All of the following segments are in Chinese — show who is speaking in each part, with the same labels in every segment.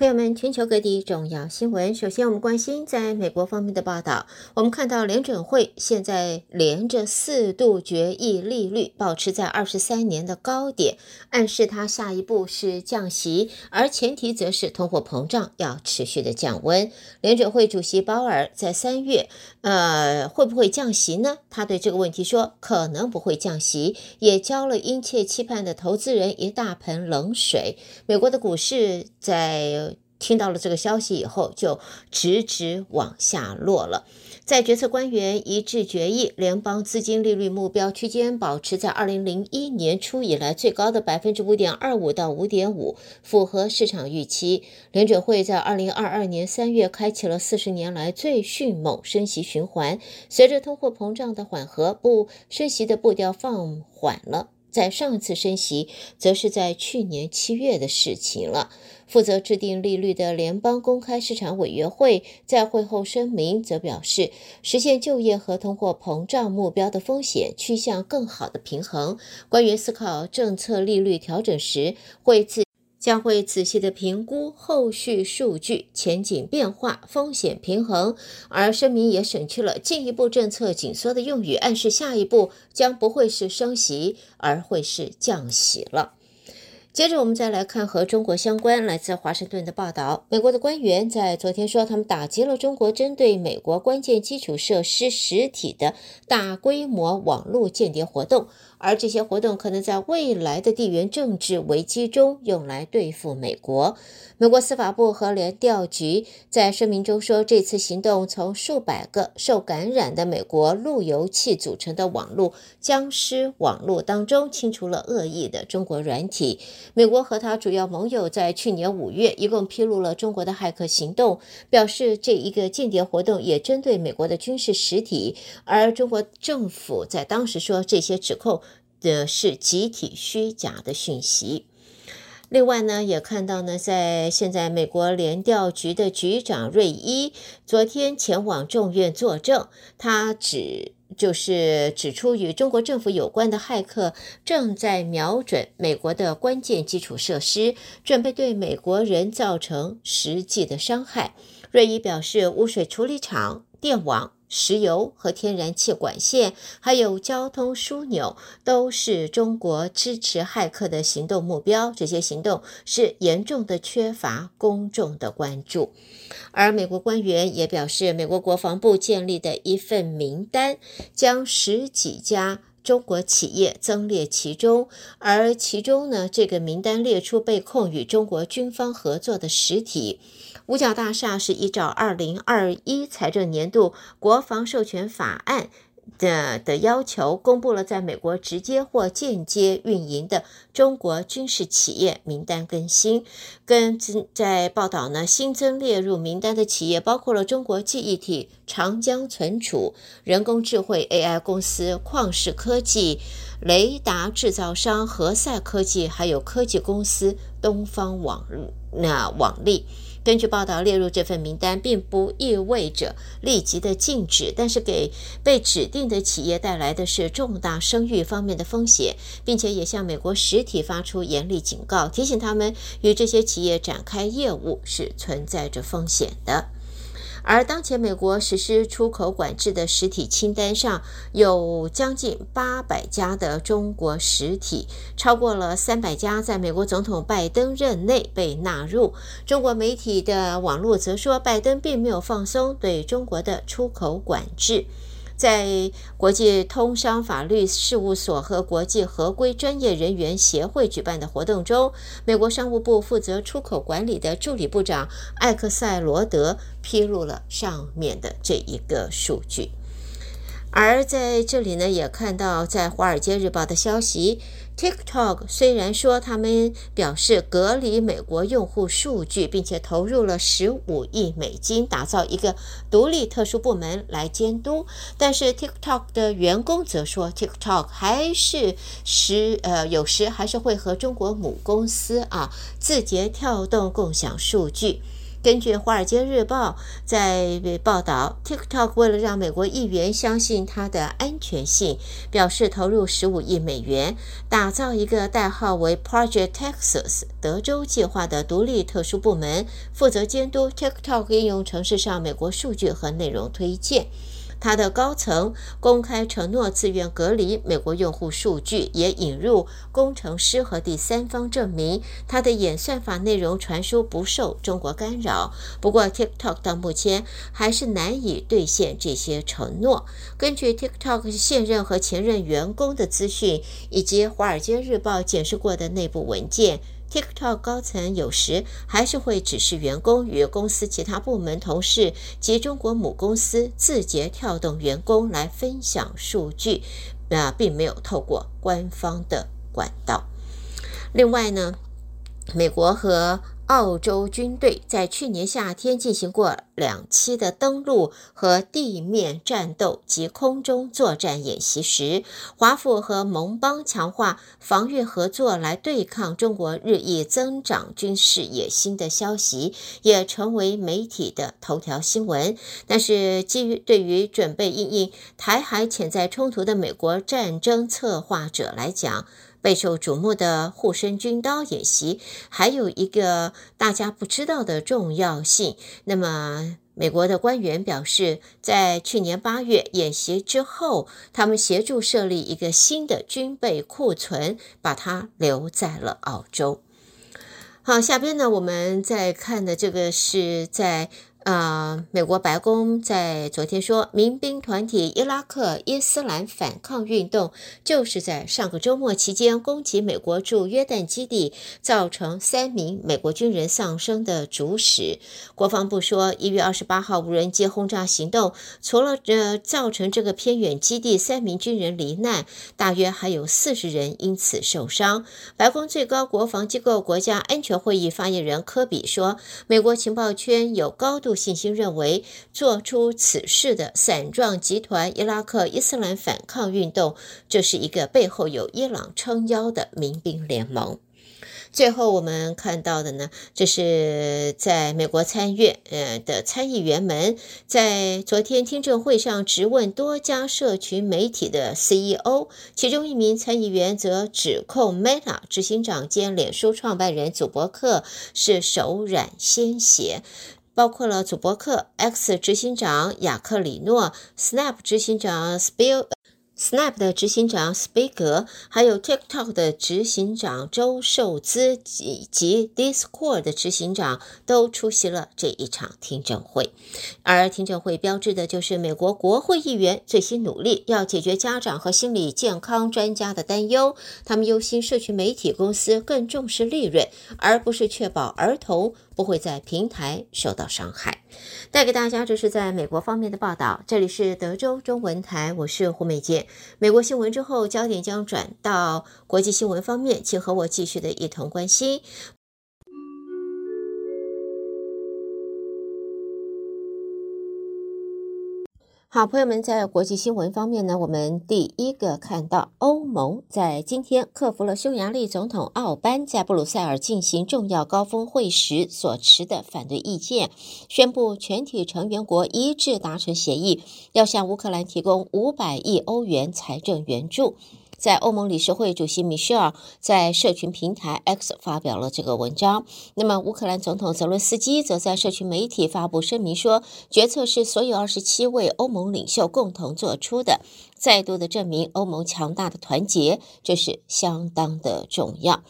Speaker 1: 朋友们，全球各地重要新闻。首先，我们关心在美国方面的报道。我们看到联准会现在连着四度决议利率保持在二十三年的高点，暗示它下一步是降息，而前提则是通货膨胀要持续的降温。联准会主席鲍尔在三月，呃，会不会降息呢？他对这个问题说，可能不会降息，也浇了殷切期盼的投资人一大盆冷水。美国的股市在。听到了这个消息以后，就直直往下落了。在决策官员一致决议，联邦资金利率目标区间保持在二零零一年初以来最高的百分之五点二五到五点五，符合市场预期。联准会在二零二二年三月开启了四十年来最迅猛升息循环，随着通货膨胀的缓和，不升息的步调放缓了。在上一次升息，则是在去年七月的事情了。负责制定利率的联邦公开市场委员会在会后声明则表示，实现就业和通货膨胀目标的风险趋向更好的平衡。官员思考政策利率调整时，会自。将会仔细地评估后续数据、前景变化、风险平衡，而声明也省去了进一步政策紧缩的用语，暗示下一步将不会是升息，而会是降息了。接着，我们再来看和中国相关，来自华盛顿的报道。美国的官员在昨天说，他们打击了中国针对美国关键基础设施实体的大规模网络间谍活动。而这些活动可能在未来的地缘政治危机中用来对付美国。美国司法部和联调局在声明中说，这次行动从数百个受感染的美国路由器组成的网络“僵尸网络”当中清除了恶意的中国软体。美国和他主要盟友在去年五月一共披露了中国的骇客行动，表示这一个间谍活动也针对美国的军事实体。而中国政府在当时说，这些指控。的是集体虚假的讯息。另外呢，也看到呢，在现在美国联调局的局长瑞伊昨天前往众院作证，他指就是指出与中国政府有关的骇客正在瞄准美国的关键基础设施，准备对美国人造成实际的伤害。瑞伊表示，污水处理厂、电网。石油和天然气管线，还有交通枢纽，都是中国支持骇客的行动目标。这些行动是严重的缺乏公众的关注。而美国官员也表示，美国国防部建立的一份名单，将十几家中国企业增列其中，而其中呢，这个名单列出被控与中国军方合作的实体。五角大厦是依照二零二一财政年度国防授权法案的的要求，公布了在美国直接或间接运营的中国军事企业名单更新。跟在报道呢，新增列入名单的企业包括了中国记忆体长江存储、人工智慧 AI 公司旷视科技、雷达制造商和赛科技，还有科技公司东方网那网力。根据报道，列入这份名单并不意味着立即的禁止，但是给被指定的企业带来的是重大声誉方面的风险，并且也向美国实体发出严厉警告，提醒他们与这些企业展开业务是存在着风险的。而当前美国实施出口管制的实体清单上有将近八百家的中国实体，超过了三百家在美国总统拜登任内被纳入。中国媒体的网络则说，拜登并没有放松对中国的出口管制。在国际通商法律事务所和国际合规专业人员协会举办的活动中，美国商务部负责出口管理的助理部长艾克塞罗德披露了上面的这一个数据。而在这里呢，也看到在《华尔街日报》的消息。TikTok 虽然说他们表示隔离美国用户数据，并且投入了十五亿美金打造一个独立特殊部门来监督，但是 TikTok 的员工则说，TikTok 还是时呃有时还是会和中国母公司啊字节跳动共享数据。根据《华尔街日报》在报道，TikTok 为了让美国议员相信它的安全性，表示投入十五亿美元，打造一个代号为 Project Texas 德州计划的独立特殊部门，负责监督 TikTok 应用程式上美国数据和内容推荐。他的高层公开承诺自愿隔离美国用户数据，也引入工程师和第三方证明他的演算法内容传输不受中国干扰。不过，TikTok 到目前还是难以兑现这些承诺。根据 TikTok 现任和前任员工的资讯，以及《华尔街日报》检视过的内部文件。TikTok 高层有时还是会指示员工与公司其他部门同事及中国母公司字节跳动员工来分享数据，啊，并没有透过官方的管道。另外呢，美国和澳洲军队在去年夏天进行过两栖的登陆和地面战斗及空中作战演习时，华府和盟邦强化防御合作来对抗中国日益增长军事野心的消息，也成为媒体的头条新闻。但是，基于对于准备应应台海潜在冲突的美国战争策划者来讲，备受瞩目的护身军刀演习，还有一个大家不知道的重要性。那么，美国的官员表示，在去年八月演习之后，他们协助设立一个新的军备库存，把它留在了澳洲。好，下边呢，我们再看的这个是在。啊、美国白宫在昨天说，民兵团体伊拉克伊斯兰反抗运动就是在上个周末期间攻击美国驻约旦基地，造成三名美国军人丧生的主使。国防部说，一月二十八号无人机轰炸行动，除了呃造成这个偏远基地三名军人罹难，大约还有四十人因此受伤。白宫最高国防机构国家安全会议发言人科比说，美国情报圈有高度。信心认为，做出此事的散状集团伊拉克伊斯兰反抗运动，这是一个背后有伊朗撑腰的民兵联盟。最后，我们看到的呢，这是在美国参院呃的参议员们在昨天听证会上质问多家社群媒体的 CEO，其中一名参议员则指控 Meta 执行长兼脸书创办人祖伯克是手染鲜血。包括了祖伯克、X 执行长雅克里诺、Snap 执行长 Spill。Snap 的执行长斯贝格，还有 TikTok 的执行长周受资以及 Discord 的执行长都出席了这一场听证会。而听证会标志的就是美国国会议员最新努力要解决家长和心理健康专家的担忧。他们忧心社区媒体公司更重视利润，而不是确保儿童不会在平台受到伤害。带给大家这是在美国方面的报道。这里是德州中文台，我是胡美健。美国新闻之后，焦点将转到国际新闻方面，请和我继续的一同关心。好，朋友们，在国际新闻方面呢，我们第一个看到欧盟在今天克服了匈牙利总统奥班在布鲁塞尔进行重要高峰会时所持的反对意见，宣布全体成员国一致达成协议，要向乌克兰提供五百亿欧元财政援助。在欧盟理事会主席米歇尔在社群平台 X 发表了这个文章。那么，乌克兰总统泽伦斯基则在社群媒体发布声明说，决策是所有二十七位欧盟领袖共同做出的，再度的证明欧盟强大的团结，这是相当的重要。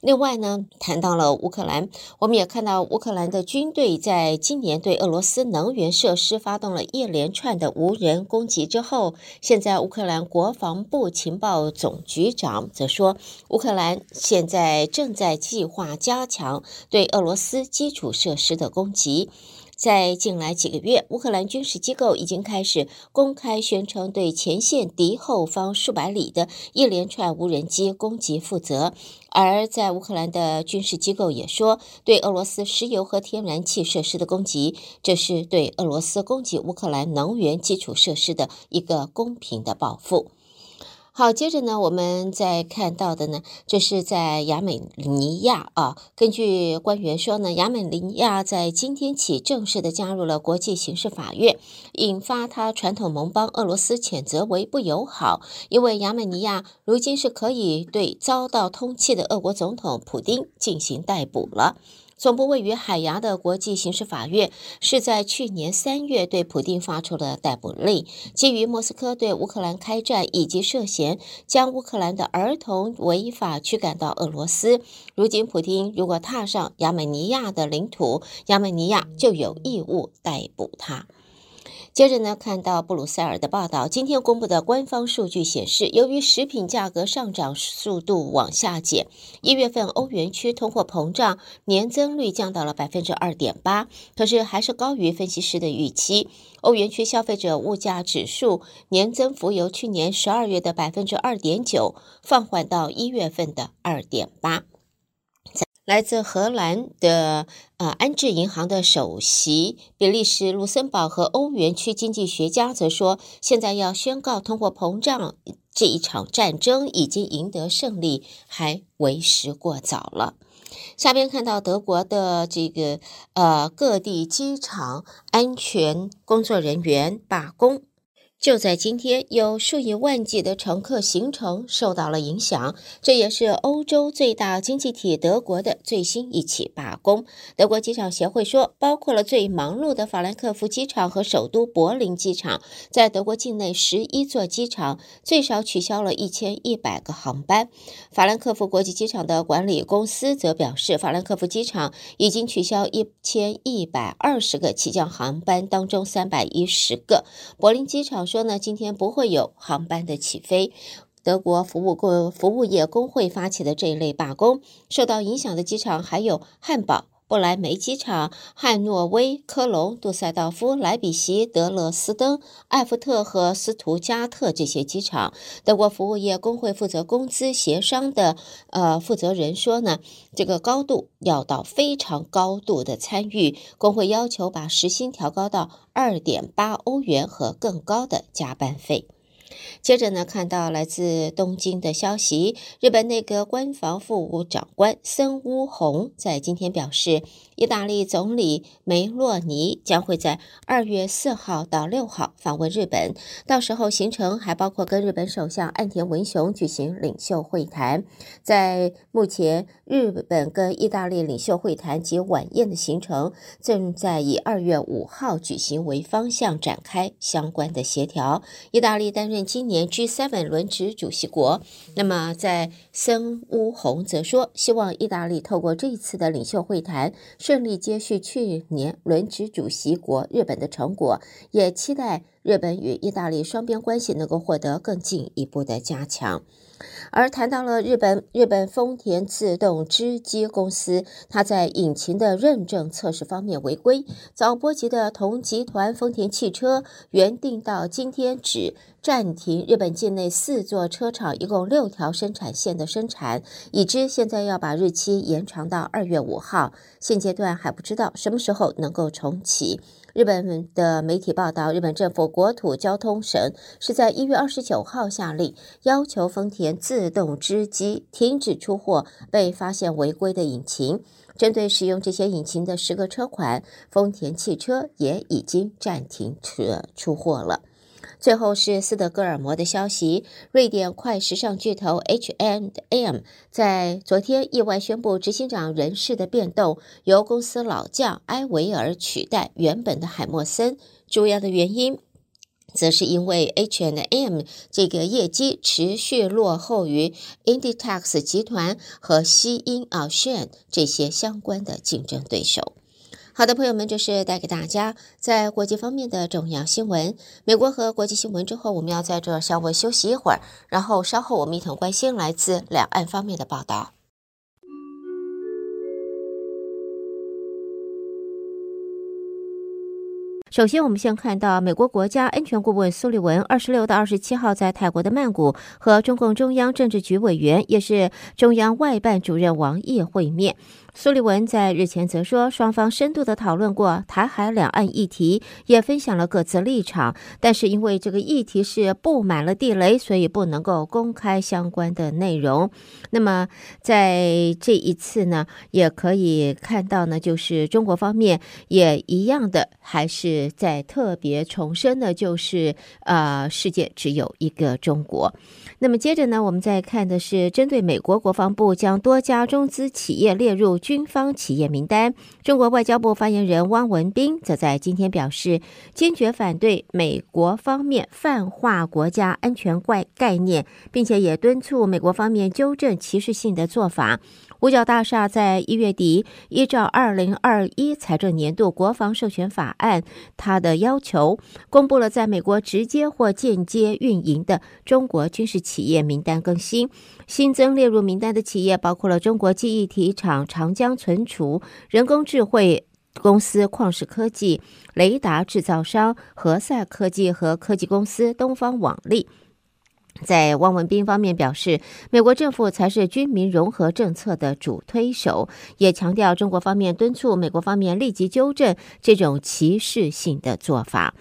Speaker 1: 另外呢，谈到了乌克兰，我们也看到乌克兰的军队在今年对俄罗斯能源设施发动了一连串的无人攻击之后，现在乌克兰国防部情报总局长则说，乌克兰现在正在计划加强对俄罗斯基础设施的攻击。在近来几个月，乌克兰军事机构已经开始公开宣称对前线敌后方数百里的一连串无人机攻击负责。而在乌克兰的军事机构也说，对俄罗斯石油和天然气设施的攻击，这是对俄罗斯攻击乌克兰能源基础设施的一个公平的报复。好，接着呢，我们再看到的呢，就是在亚美尼亚啊，根据官员说呢，亚美尼亚在今天起正式的加入了国际刑事法院，引发他传统盟邦俄罗斯谴责为不友好，因为亚美尼亚如今是可以对遭到通缉的俄国总统普丁进行逮捕了。总部位于海牙的国际刑事法院是在去年三月对普丁发出了逮捕令，基于莫斯科对乌克兰开战以及涉嫌将乌克兰的儿童违法驱赶到俄罗斯。如今，普丁如果踏上亚美尼亚的领土，亚美尼亚就有义务逮捕他。接着呢，看到布鲁塞尔的报道，今天公布的官方数据显示，由于食品价格上涨速度往下减，一月份欧元区通货膨胀年增率降到了百分之二点八，可是还是高于分析师的预期。欧元区消费者物价指数年增幅由去年十二月的百分之二点九放缓到一月份的二点八。来自荷兰的呃安置银行的首席、比利时、卢森堡和欧元区经济学家则说，现在要宣告通货膨胀这一场战争已经赢得胜利，还为时过早了。下边看到德国的这个呃各地机场安全工作人员罢工。就在今天，有数以万计的乘客行程受到了影响。这也是欧洲最大经济体德国的最新一起罢工。德国机场协会说，包括了最忙碌的法兰克福机场和首都柏林机场，在德国境内十一座机场最少取消了一千一百个航班。法兰克福国际机场的管理公司则表示，法兰克福机场已经取消一千一百二十个起降航班，当中三百一十个。柏林机场。说呢，今天不会有航班的起飞。德国服务工服务业工会发起的这一类罢工，受到影响的机场还有汉堡、不莱梅机场、汉诺威、科隆、杜塞道夫、莱比锡、德勒斯登、艾弗特和斯图加特这些机场。德国服务业工会负责工资协商的呃负责人说呢，这个高度要到非常高度的参与，工会要求把时薪调高到二点八欧元和更高的加班费。接着呢，看到来自东京的消息，日本内阁官房副务长官森屋宏在今天表示，意大利总理梅洛尼将会在二月四号到六号访问日本，到时候行程还包括跟日本首相岸田文雄举行领袖会谈。在目前，日本跟意大利领袖会谈及晚宴的行程正在以二月五号举行为方向展开相关的协调。意大利担任。今年 G7 轮值主席国，那么在森乌宏则说，希望意大利透过这一次的领袖会谈，顺利接续去年轮值主席国日本的成果，也期待日本与意大利双边关系能够获得更进一步的加强。而谈到了日本，日本丰田自动织机公司，它在引擎的认证测试方面违规，早波及的同集团丰田汽车原定到今天止暂停日本境内四座车厂一共六条生产线的生产，已知现在要把日期延长到二月五号，现阶段还不知道什么时候能够重启。日本的媒体报道，日本政府国土交通省是在一月二十九号下令，要求丰田自动织机停止出货被发现违规的引擎。针对使用这些引擎的十个车款，丰田汽车也已经暂停车出货了。最后是斯德哥尔摩的消息，瑞典快时尚巨头 H&M 在昨天意外宣布执行长人事的变动，由公司老将埃维尔取代原本的海默森。主要的原因，则是因为 H&M 这个业绩持续落后于 Inditex 集团和西因奥炫这些相关的竞争对手。好的，朋友们，这是带给大家在国际方面的重要新闻。美国和国际新闻之后，我们要在这稍微休息一会儿，然后稍后我们一同关心来自两岸方面的报道。首先，我们先看到美国国家安全顾问苏利文二十六到二十七号在泰国的曼谷和中共中央政治局委员，也是中央外办主任王毅会面。苏利文在日前则说，双方深度的讨论过台海两岸议题，也分享了各自立场，但是因为这个议题是布满了地雷，所以不能够公开相关的内容。那么在这一次呢，也可以看到呢，就是中国方面也一样的，还是在特别重申的，就是呃，世界只有一个中国。那么接着呢，我们再看的是针对美国国防部将多家中资企业列入军方企业名单，中国外交部发言人汪文斌则在今天表示，坚决反对美国方面泛化国家安全怪概念，并且也敦促美国方面纠正歧视性的做法。五角大厦在一月底依照二零二一财政年度国防授权法案，它的要求公布了在美国直接或间接运营的中国军事企业名单更新，新增列入名单的企业包括了中国记忆体厂长江存储、人工智慧公司旷视科技、雷达制造商和赛科技和科技公司东方网力。在汪文斌方面表示，美国政府才是军民融合政策的主推手，也强调中国方面敦促美国方面立即纠正这种歧视性的做法。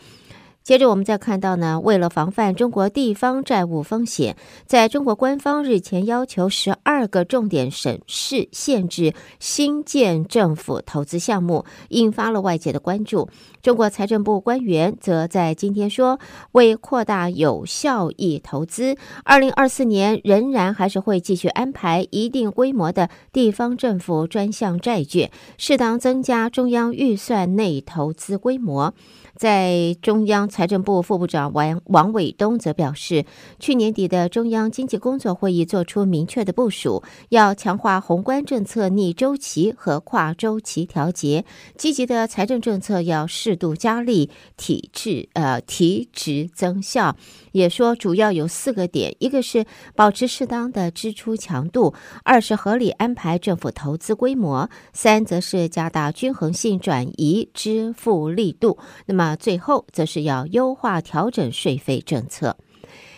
Speaker 1: 接着，我们再看到呢，为了防范中国地方债务风险，在中国官方日前要求十二个重点省市限制新建政府投资项目，引发了外界的关注。中国财政部官员则在今天说，为扩大有效益投资，二零二四年仍然还是会继续安排一定规模的地方政府专项债券，适当增加中央预算内投资规模。在中央财政部副部长王王伟东则表示，去年底的中央经济工作会议作出明确的部署，要强化宏观政策逆周期和跨周期调节，积极的财政政策要适度加力，体制呃提质增效。也说主要有四个点：一个是保持适当的支出强度；二是合理安排政府投资规模；三则是加大均衡性转移支付力度。那么。啊，最后则是要优化调整税费政策。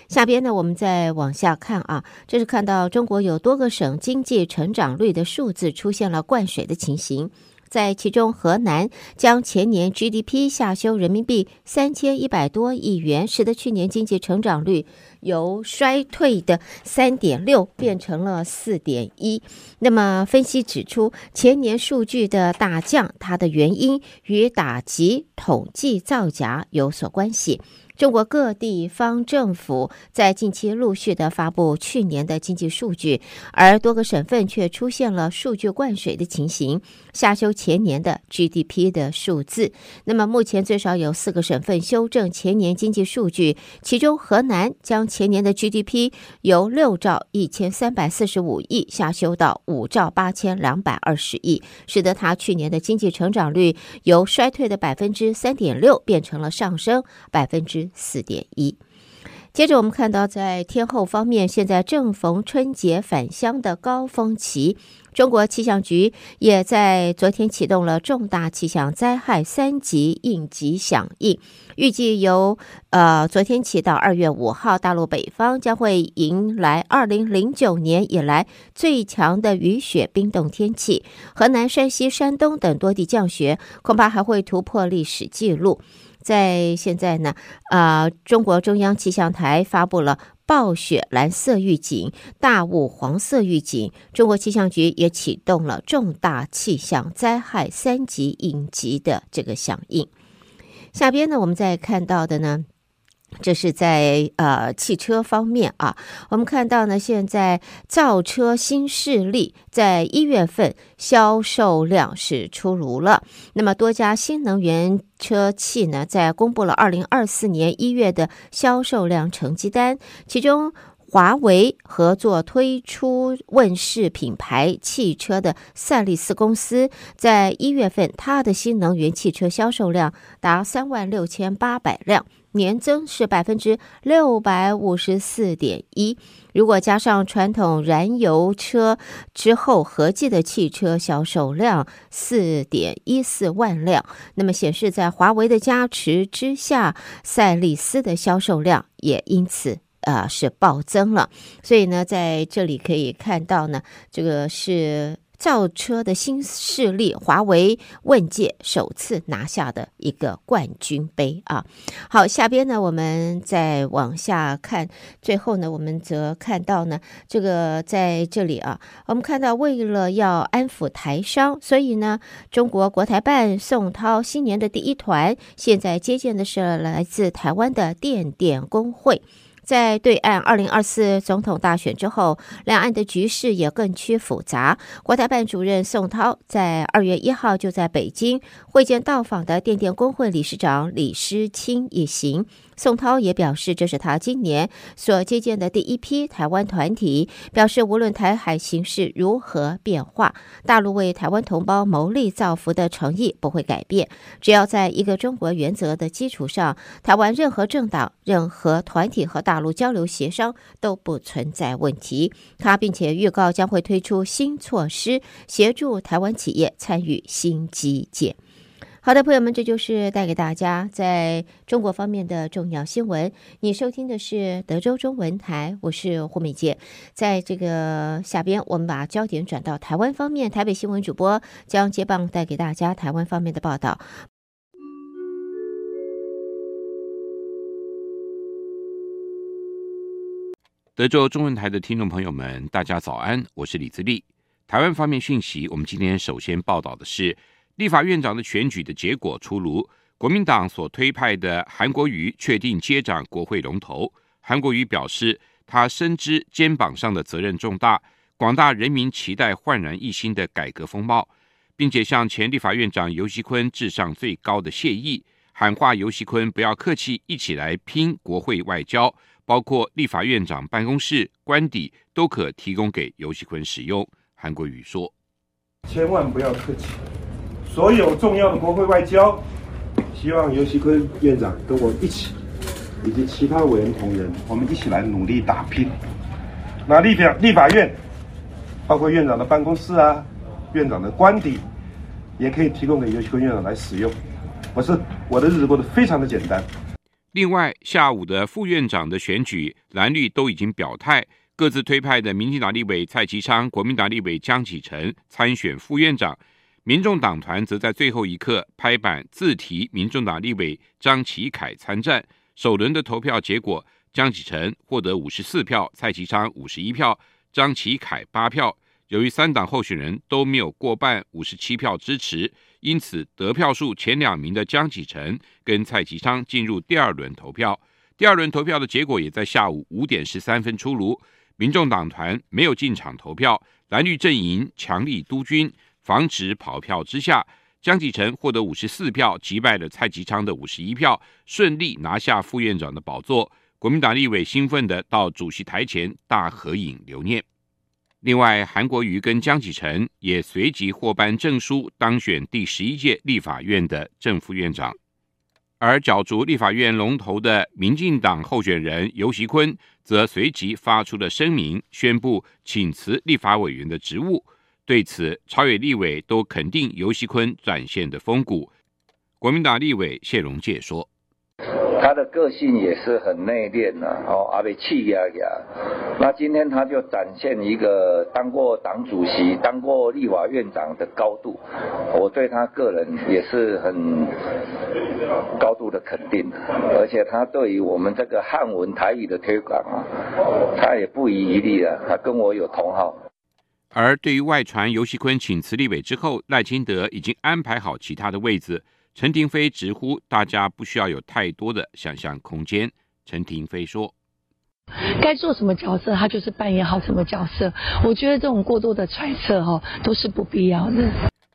Speaker 1: 下边呢，我们再往下看啊，这是看到中国有多个省经济成长率的数字出现了灌水的情形，在其中，河南将前年 GDP 下修人民币三千一百多亿元，使得去年经济成长率由衰退的三点六变成了四点一。那么，分析指出，前年数据的大降，它的原因与打击统计造假有所关系。中国各地方政府在近期陆续的发布去年的经济数据，而多个省份却出现了数据灌水的情形，下修前年的 GDP 的数字。那么目前最少有四个省份修正前年经济数据，其中河南将前年的 GDP 由六兆一千三百四十五亿下修到五兆八千两百二十亿，使得它去年的经济成长率由衰退的百分之三点六变成了上升百分之四点一。接着，我们看到在天后方面，现在正逢春节返乡的高峰期，中国气象局也在昨天启动了重大气象灾害三级应急响应，预计由呃昨天起到二月五号，大陆北方将会迎来二零零九年以来最强的雨雪冰冻天气，河南、山西、山东等多地降雪，恐怕还会突破历史记录。在现在呢，啊、中国中央气象台发布了暴雪蓝色预警、大雾黄色预警，中国气象局也启动了重大气象灾害三级应急的这个响应。下边呢，我们再看到的呢。这是在呃汽车方面啊，我们看到呢，现在造车新势力在一月份销售量是出炉了。那么多家新能源车企呢，在公布了二零二四年一月的销售量成绩单，其中华为合作推出问世品牌汽车的赛力斯公司，在一月份它的新能源汽车销售量达三万六千八百辆。年增是百分之六百五十四点一，如果加上传统燃油车之后，合计的汽车销售量四点一四万辆，那么显示在华为的加持之下，赛力斯的销售量也因此啊是暴增了。所以呢，在这里可以看到呢，这个是。造车的新势力华为问界首次拿下的一个冠军杯啊！好，下边呢，我们再往下看，最后呢，我们则看到呢，这个在这里啊，我们看到为了要安抚台商，所以呢，中国国台办宋涛新年的第一团，现在接见的是来自台湾的电电工会。在对岸二零二四总统大选之后，两岸的局势也更趋复杂。国台办主任宋涛在二月一号就在北京会见到访的电电工会理事长李诗清一行。宋涛也表示，这是他今年所接见的第一批台湾团体，表示无论台海形势如何变化，大陆为台湾同胞谋利造福的诚意不会改变。只要在一个中国原则的基础上，台湾任何政党、任何团体和大陆交流协商都不存在问题。他并且预告将会推出新措施，协助台湾企业参与新基建。好的，朋友们，这就是带给大家在中国方面的重要新闻。你收听的是德州中文台，我是胡美杰。在这个下边，我们把焦点转到台湾方面，台北新闻主播将接棒带给大家台湾方面的报道。
Speaker 2: 德州中文台的听众朋友们，大家早安，我是李自立。台湾方面讯息，我们今天首先报道的是。立法院长的选举的结果出炉，国民党所推派的韩国瑜确定接掌国会龙头。韩国瑜表示，他深知肩膀上的责任重大，广大人民期待焕然一新的改革风貌，并且向前立法院长游锡坤致上最高的谢意，喊话游锡坤不要客气，一起来拼国会外交，包括立法院长办公室官邸都可提供给游锡坤使用。韩国瑜说：“
Speaker 3: 千万不要客气。”所有重要的国会外交，希望尤其坤院长跟我一起，以及其他委员同仁，我们一起来努力打拼。那立法立法院，包括院长的办公室啊，院长的官邸，也可以提供给尤其坤院长来使用。我是我的日子过得非常的简单。
Speaker 2: 另外，下午的副院长的选举，蓝绿都已经表态，各自推派的民进党立委蔡其昌、国民党立委江启臣参选副院长。民众党团则在最后一刻拍板自提民众党立委张启凯参战。首轮的投票结果，江启臣获得五十四票，蔡其昌五十一票，张启凯八票。由于三党候选人都没有过半五十七票支持，因此得票数前两名的江启臣跟蔡其昌进入第二轮投票。第二轮投票的结果也在下午五点十三分出炉。民众党团没有进场投票，蓝绿阵营强力督军。防止跑票之下，江启臣获得五十四票，击败了蔡其昌的五十一票，顺利拿下副院长的宝座。国民党立委兴奋的到主席台前大合影留念。另外，韩国瑜跟江启臣也随即获颁证书，当选第十一届立法院的正副院长。而角逐立法院龙头的民进党候选人游锡堃，则随即发出了声明，宣布请辞立法委员的职务。对此，朝野立委都肯定游锡坤展现的风骨。国民党立委谢龙介说：“
Speaker 4: 他的个性也是很内敛的，哦，阿被气压压。那今天他就展现一个当过党主席、当过立法院长的高度，我对他个人也是很高度的肯定。而且他对于我们这个汉文台语的推广啊，他也不遗余力啊，他跟我有同好。”
Speaker 2: 而对于外传尤熙坤请辞立委之后，赖清德已经安排好其他的位置。陈亭妃直呼大家不需要有太多的想象空间。陈亭妃说：“
Speaker 5: 该做什么角色，他就是扮演好什么角色。我觉得这种过多的揣测，哈，都是不必要的。”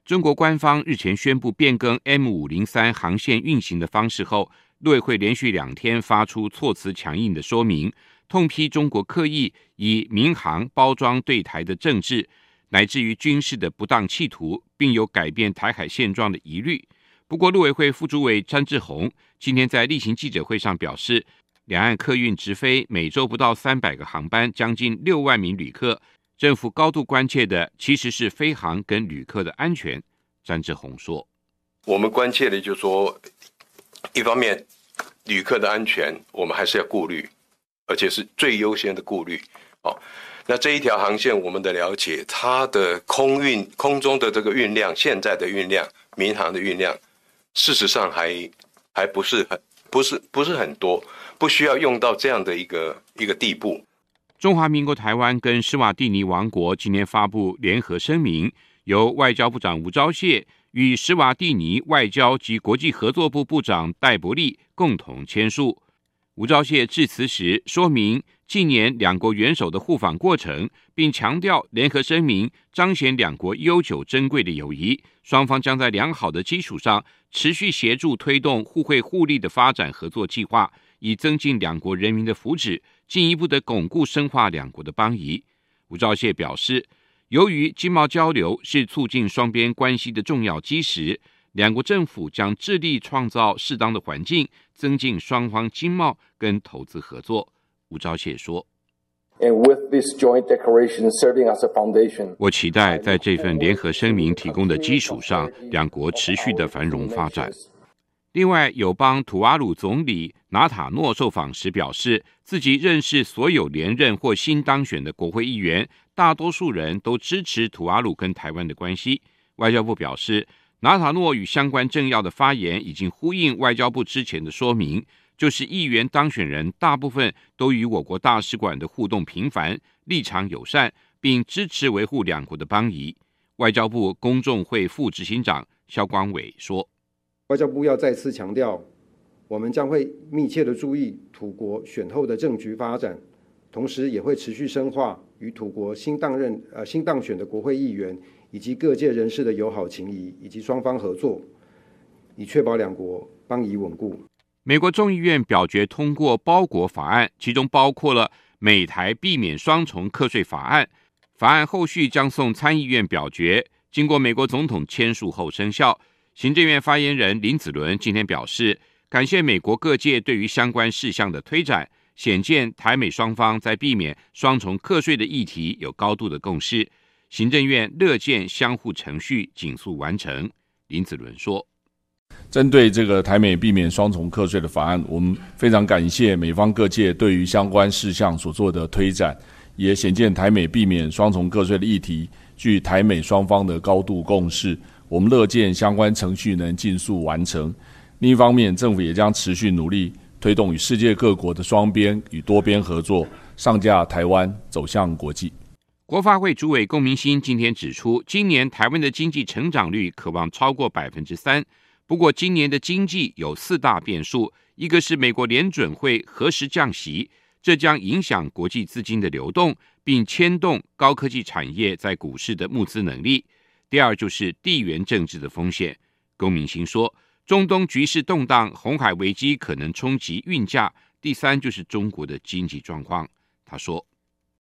Speaker 2: 中国官方日前宣布变更 M 五零三航线运行的方式后，陆委会连续两天发出措辞强硬的说明。痛批中国刻意以民航包装对台的政治，乃至于军事的不当企图，并有改变台海现状的疑虑。不过，陆委会副主委詹志宏今天在例行记者会上表示，两岸客运直飞每周不到三百个航班，将近六万名旅客。政府高度关切的其实是飞航跟旅客的安全。詹志宏说：“
Speaker 6: 我们关切的就是说，一方面旅客的安全，我们还是要顾虑。”而且是最优先的顾虑，哦，那这一条航线，我们的了解，它的空运空中的这个运量，现在的运量，民航的运量，事实上还还不是很不是不是很多，不需要用到这样的一个一个地步。
Speaker 2: 中华民国台湾跟施瓦蒂尼王国今天发布联合声明，由外交部长吴钊燮与施瓦蒂尼外交及国际合作部部长戴伯利共同签署。吴钊燮致辞时说明，近年两国元首的互访过程，并强调联合声明彰显两国悠久珍贵的友谊，双方将在良好的基础上持续协助推动互惠互利的发展合作计划，以增进两国人民的福祉。进一步的巩固深化两国的邦谊，吴钊燮表示，由于经贸交流是促进双边关系的重要基石，两国政府将致力创造适当的环境，增进双方经贸跟投资合作。吴钊燮说：“And with this joint declaration serving as a foundation，我期待在这份联合声明提供的基础上，两国持续的繁荣发展。”另外，友邦图瓦鲁总理纳塔诺受访时表示，自己认识所有连任或新当选的国会议员，大多数人都支持图瓦鲁跟台湾的关系。外交部表示，纳塔诺与相关政要的发言已经呼应外交部之前的说明，就是议员当选人大部分都与我国大使馆的互动频繁，立场友善，并支持维护两国的邦谊。外交部公众会副执行长萧光伟说。
Speaker 7: 外交部要再次强调，我们将会密切的注意土国选后的政局发展，同时也会持续深化与土国新当任呃新当选的国会议员以及各界人士的友好情谊以及双方合作，以确保两国邦谊稳固。
Speaker 2: 美国众议院表决通过包裹法案，其中包括了美台避免双重课税法案。法案后续将送参议院表决，经过美国总统签署后生效。行政院发言人林子伦今天表示，感谢美国各界对于相关事项的推展，显见台美双方在避免双重课税的议题有高度的共识。行政院乐见相互程序尽速完成。林子伦说：“
Speaker 8: 针对这个台美避免双重课税的法案，我们非常感谢美方各界对于相关事项所做的推展，也显见台美避免双重课税的议题具台美双方的高度共识。”我们乐见相关程序能尽速完成。另一方面，政府也将持续努力推动与世界各国的双边与多边合作，上架台湾走向国际。
Speaker 2: 国发会主委龚明鑫今天指出，今年台湾的经济成长率可望超过百分之三。不过，今年的经济有四大变数，一个是美国联准会何时降息，这将影响国际资金的流动，并牵动高科技产业在股市的募资能力。第二就是地缘政治的风险，龚明鑫说，中东局势动荡，红海危机可能冲击运价。第三就是中国的经济状况，他说，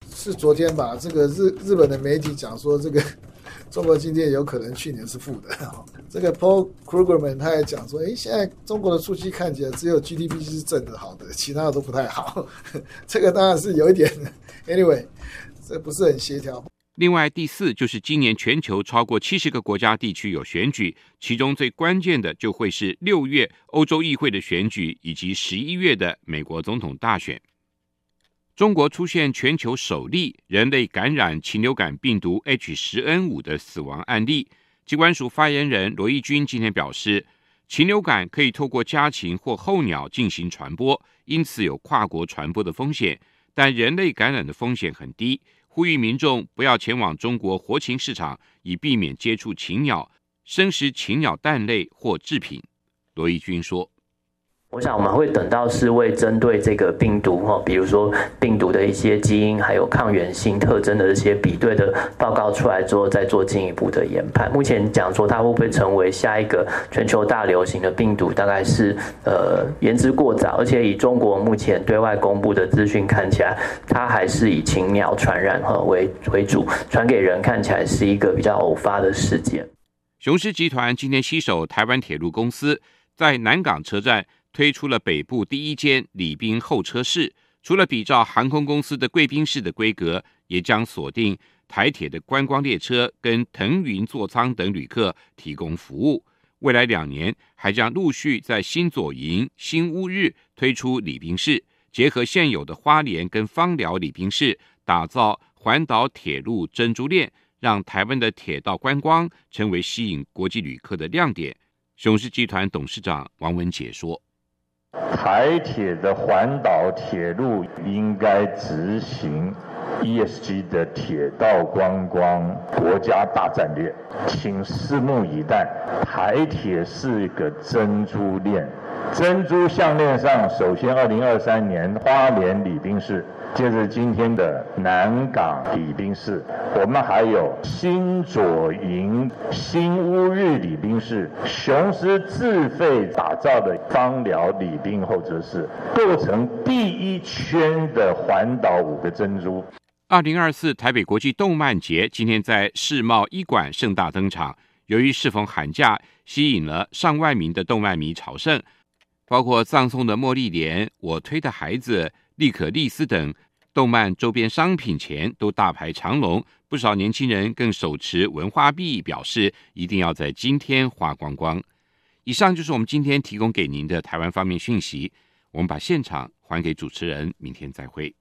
Speaker 9: 是昨天吧？这个日日本的媒体讲说，这个 中国经济有可能去年是负的。这个 Paul Krugman 他也讲说，诶，现在中国的数据看起来只有 GDP 是正的，好的，其他的都不太好。这个当然是有一点，Anyway，这不是很协调。
Speaker 2: 另外，第四就是今年全球超过七十个国家地区有选举，其中最关键的就会是六月欧洲议会的选举，以及十一月的美国总统大选。中国出现全球首例人类感染禽流感病毒 H10N5 的死亡案例。疾管署发言人罗义军今天表示，禽流感可以透过家禽或候鸟进行传播，因此有跨国传播的风险，但人类感染的风险很低。呼吁民众不要前往中国活禽市场，以避免接触禽鸟、生食禽鸟蛋类或制品。罗义军说。
Speaker 10: 我想我们会等到是为针对这个病毒哈，比如说病毒的一些基因还有抗原性特征的这些比对的报告出来之后，再做进一步的研判。目前讲说它会不会成为下一个全球大流行的病毒，大概是呃言之过早。而且以中国目前对外公布的资讯看起来，它还是以禽鸟传染哈为为主，传给人看起来是一个比较偶发的事件。
Speaker 2: 雄狮集团今天携手台湾铁路公司，在南港车站。推出了北部第一间礼宾候车室，除了比照航空公司的贵宾室的规格，也将锁定台铁的观光列车跟腾云座舱等旅客提供服务。未来两年还将陆续在新左营、新乌日推出礼宾室，结合现有的花莲跟芳寮礼宾室，打造环岛铁路珍珠链，让台湾的铁道观光成为吸引国际旅客的亮点。雄狮集团董事长王文杰说：“
Speaker 11: 台铁的环岛铁路应该执行 ESG 的铁道观光国家大战略，请拭目以待。台铁是一个珍珠链，珍珠项链上，首先二零二三年花莲礼宾市。”接着今天的南港礼宾市，我们还有新左营、新乌日礼宾市，雄狮自费打造的芳寮礼宾候车室，构成第一圈的环岛五个珍珠。
Speaker 2: 二零二四台北国际动漫节今天在世贸一馆盛大登场，由于适逢寒假，吸引了上万名的动漫迷朝圣，包括葬送的茉莉莲、我推的孩子。利可利斯等动漫周边商品前都大排长龙，不少年轻人更手持文化币，表示一定要在今天花光光。以上就是我们今天提供给您的台湾方面讯息。我们把现场还给主持人，明天再会。